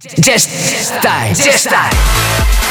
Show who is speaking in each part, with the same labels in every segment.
Speaker 1: Just die. just style.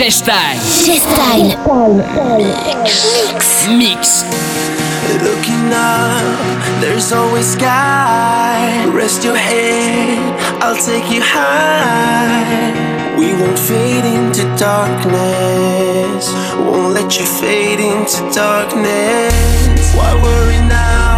Speaker 1: Chestine.
Speaker 2: Chestine.
Speaker 1: Mix. Mix.
Speaker 3: Looking up, there's always sky. Rest your head, I'll take you high. We won't fade into darkness. Won't let you fade into darkness. Why worry now?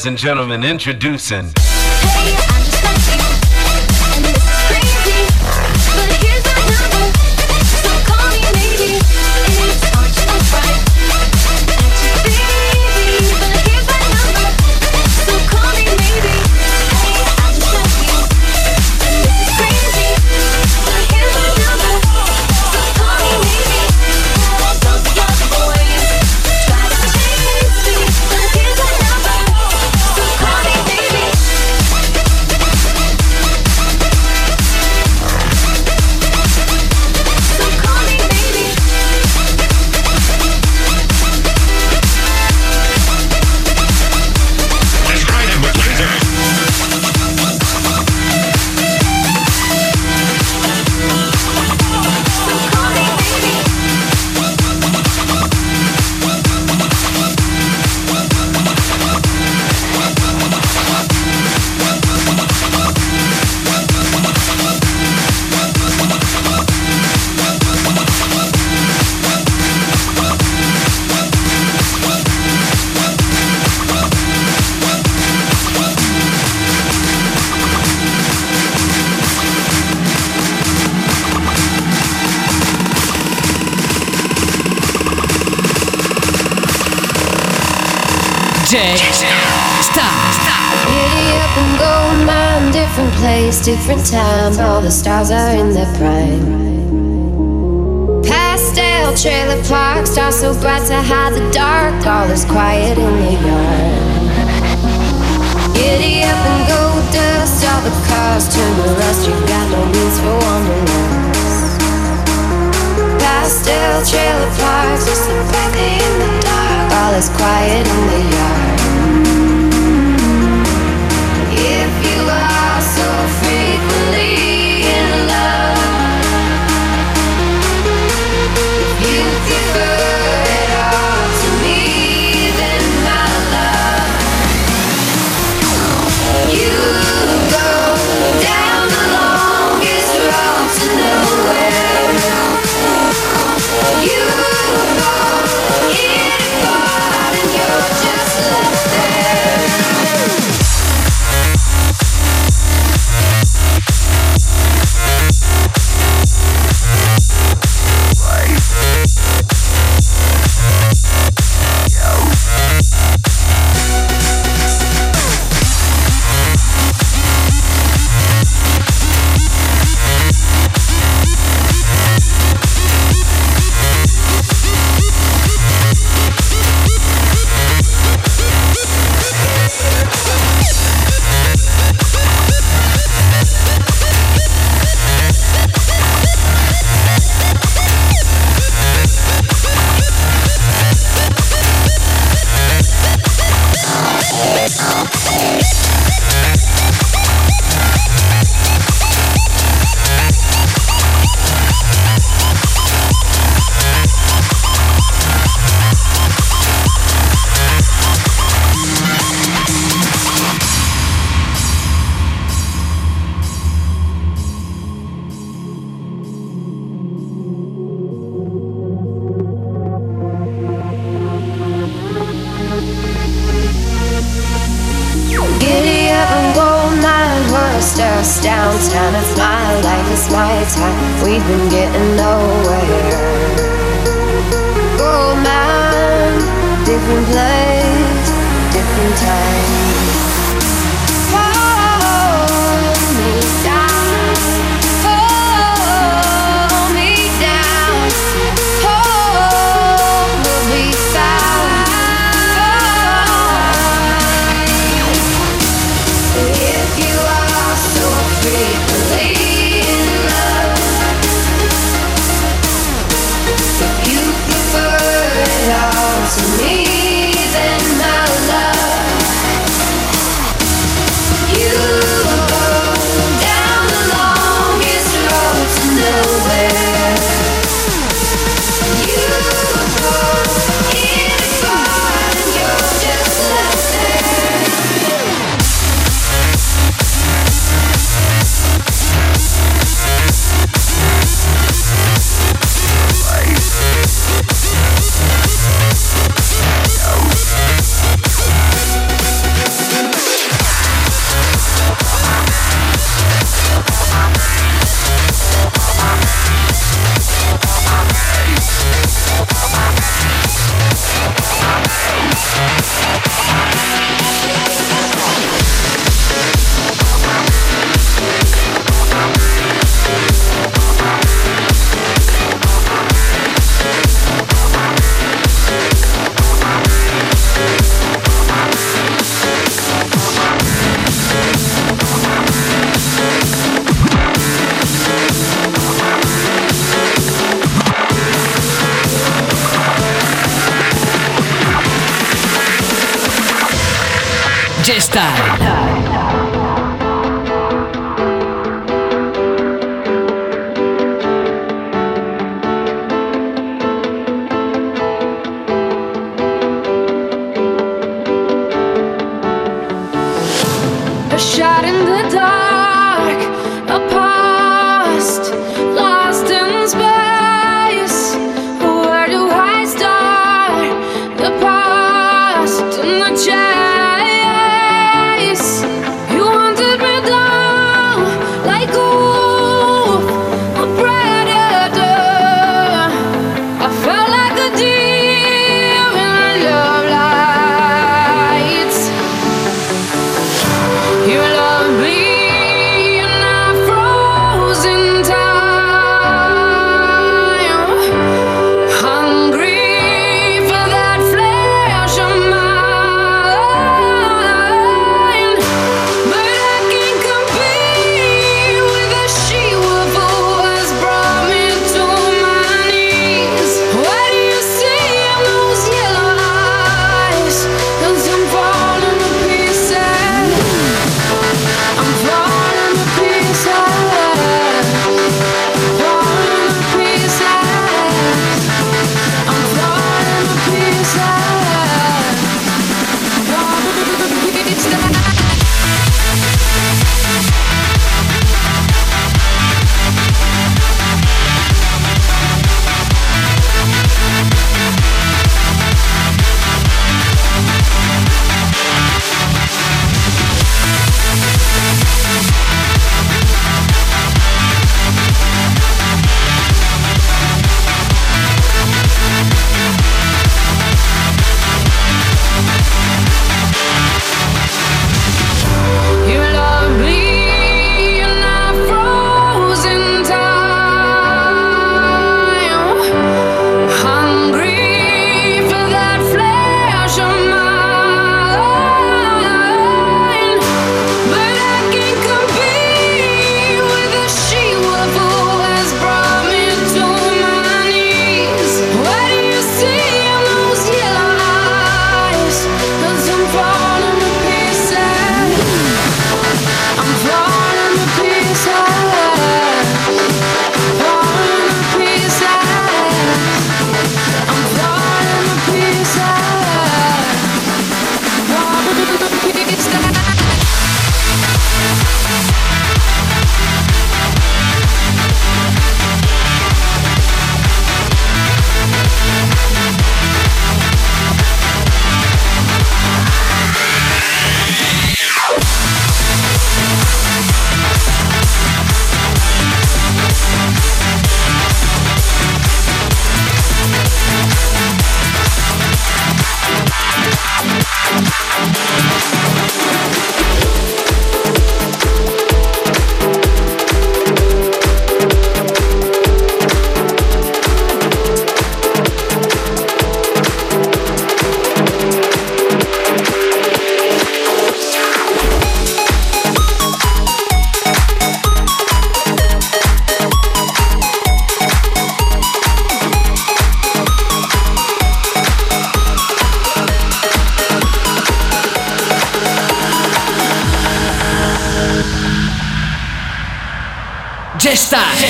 Speaker 4: ladies and gentlemen, introducing.
Speaker 2: Hey, DJ.
Speaker 1: Stop. Stop.
Speaker 2: Giddy up and go man. Different place, different time. All the stars are in their prime. Pastel trailer park, stars so bright to hide the dark. All is quiet in the yard. Giddy up and go dust. All the cars turn to rust. You've got no means for wanderlust. Pastel trailer park, just look like they in the dark all is quiet in the yard.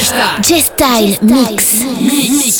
Speaker 1: G-Style.
Speaker 5: Mix.
Speaker 6: Mix.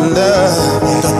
Speaker 7: wonder.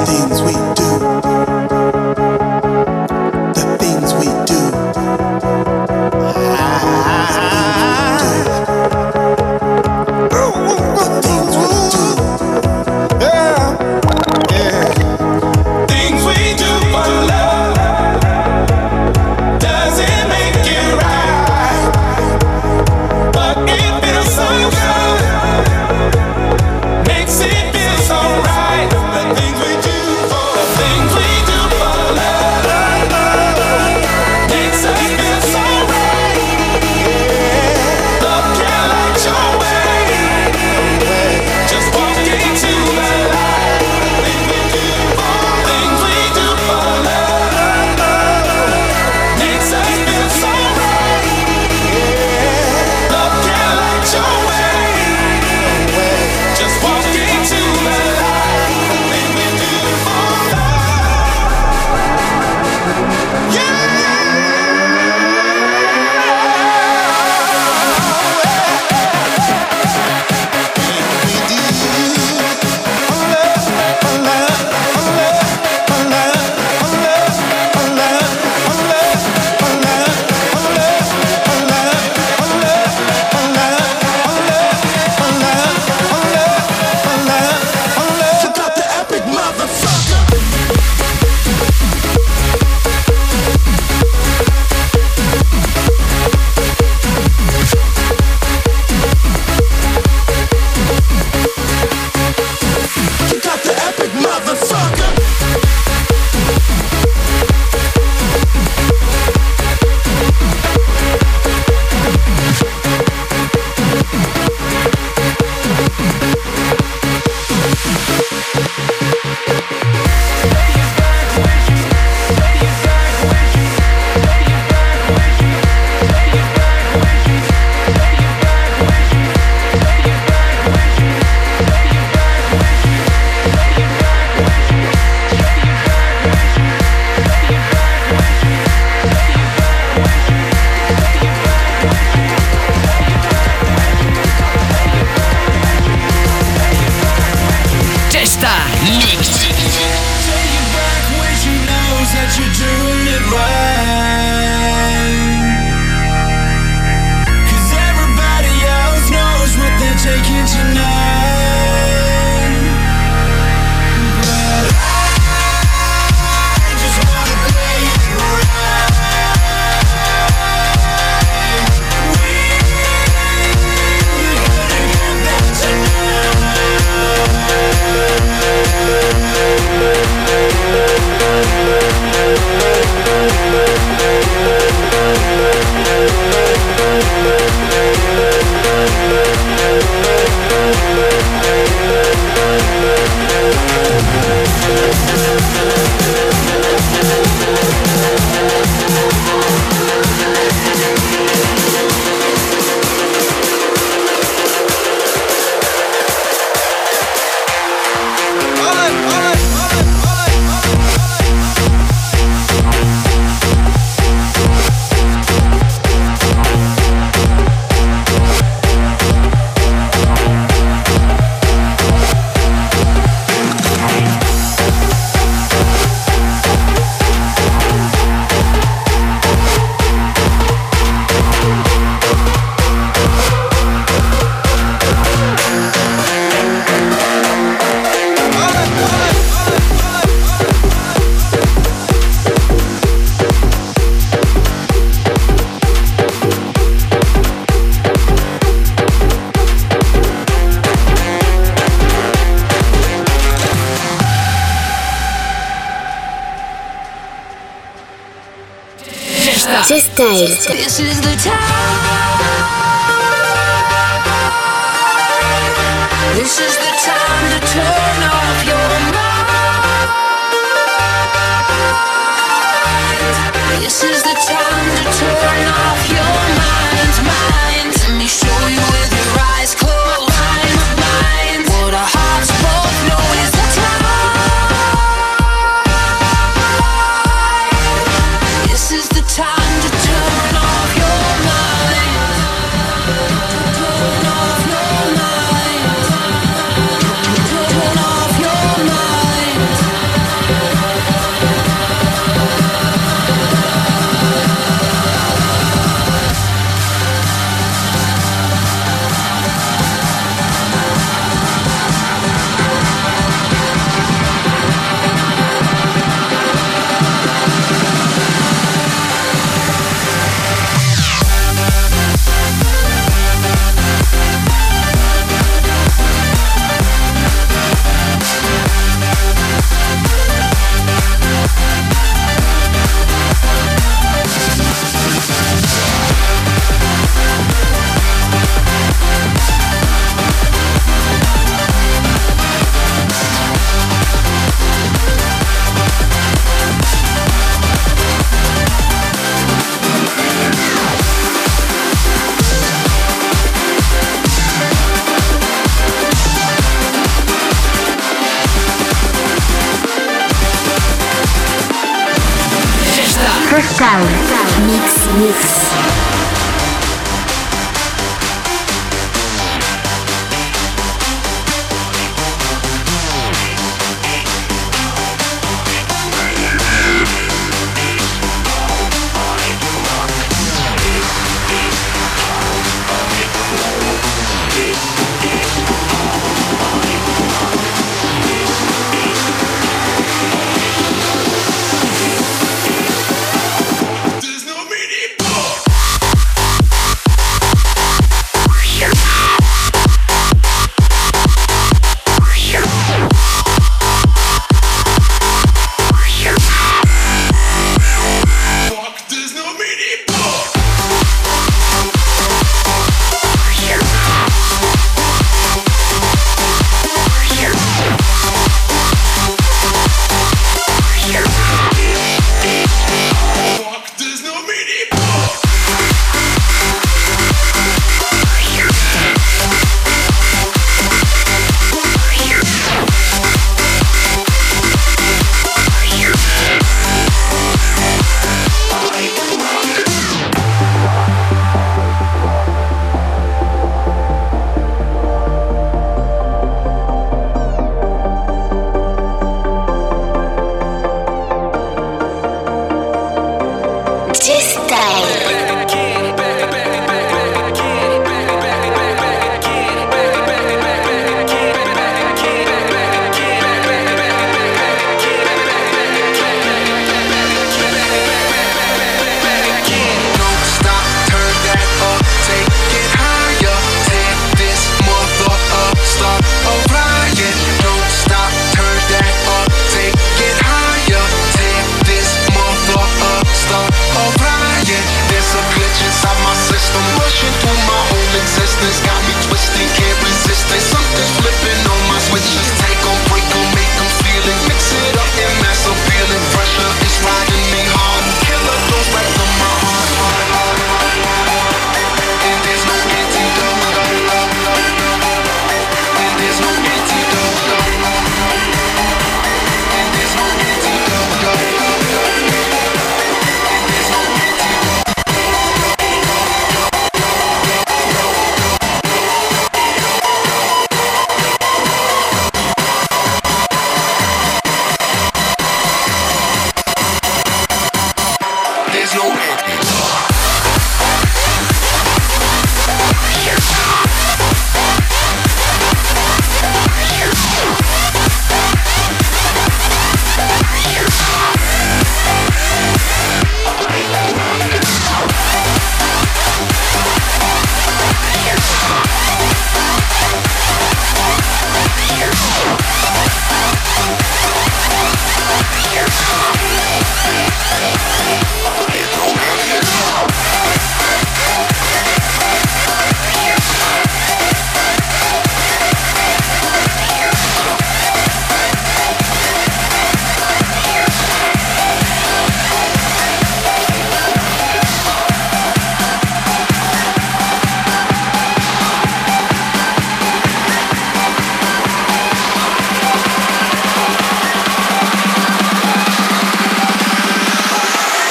Speaker 7: This, this
Speaker 1: is the time. This is the time to turn off your mind. This is the time to turn.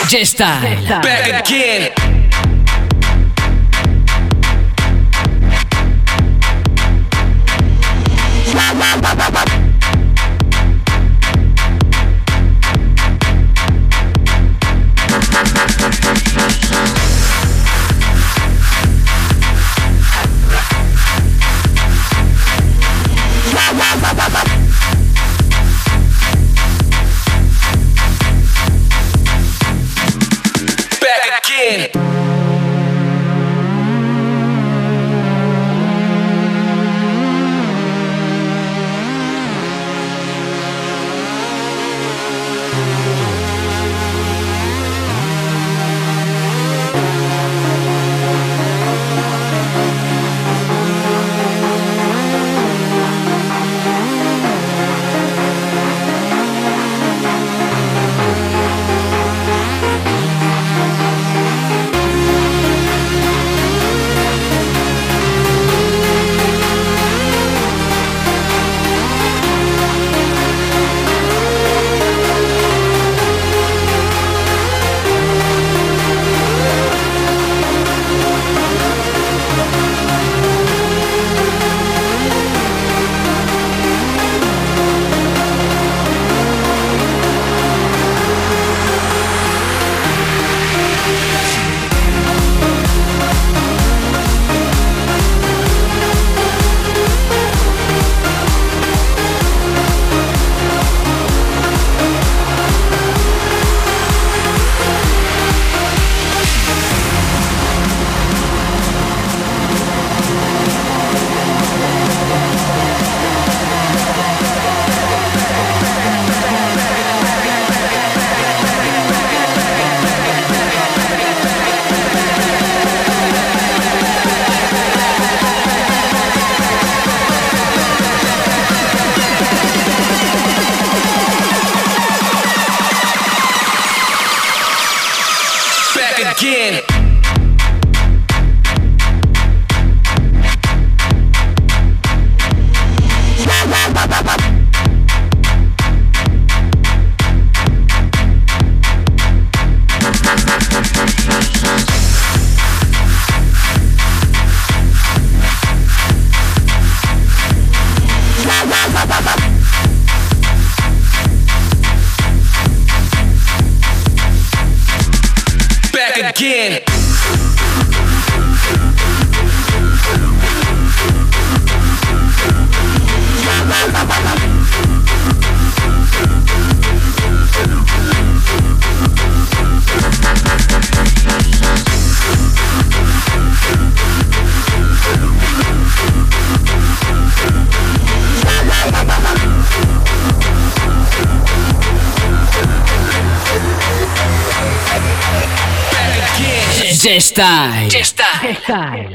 Speaker 8: G-Style.
Speaker 6: Back again. G-Style.
Speaker 1: G-Style.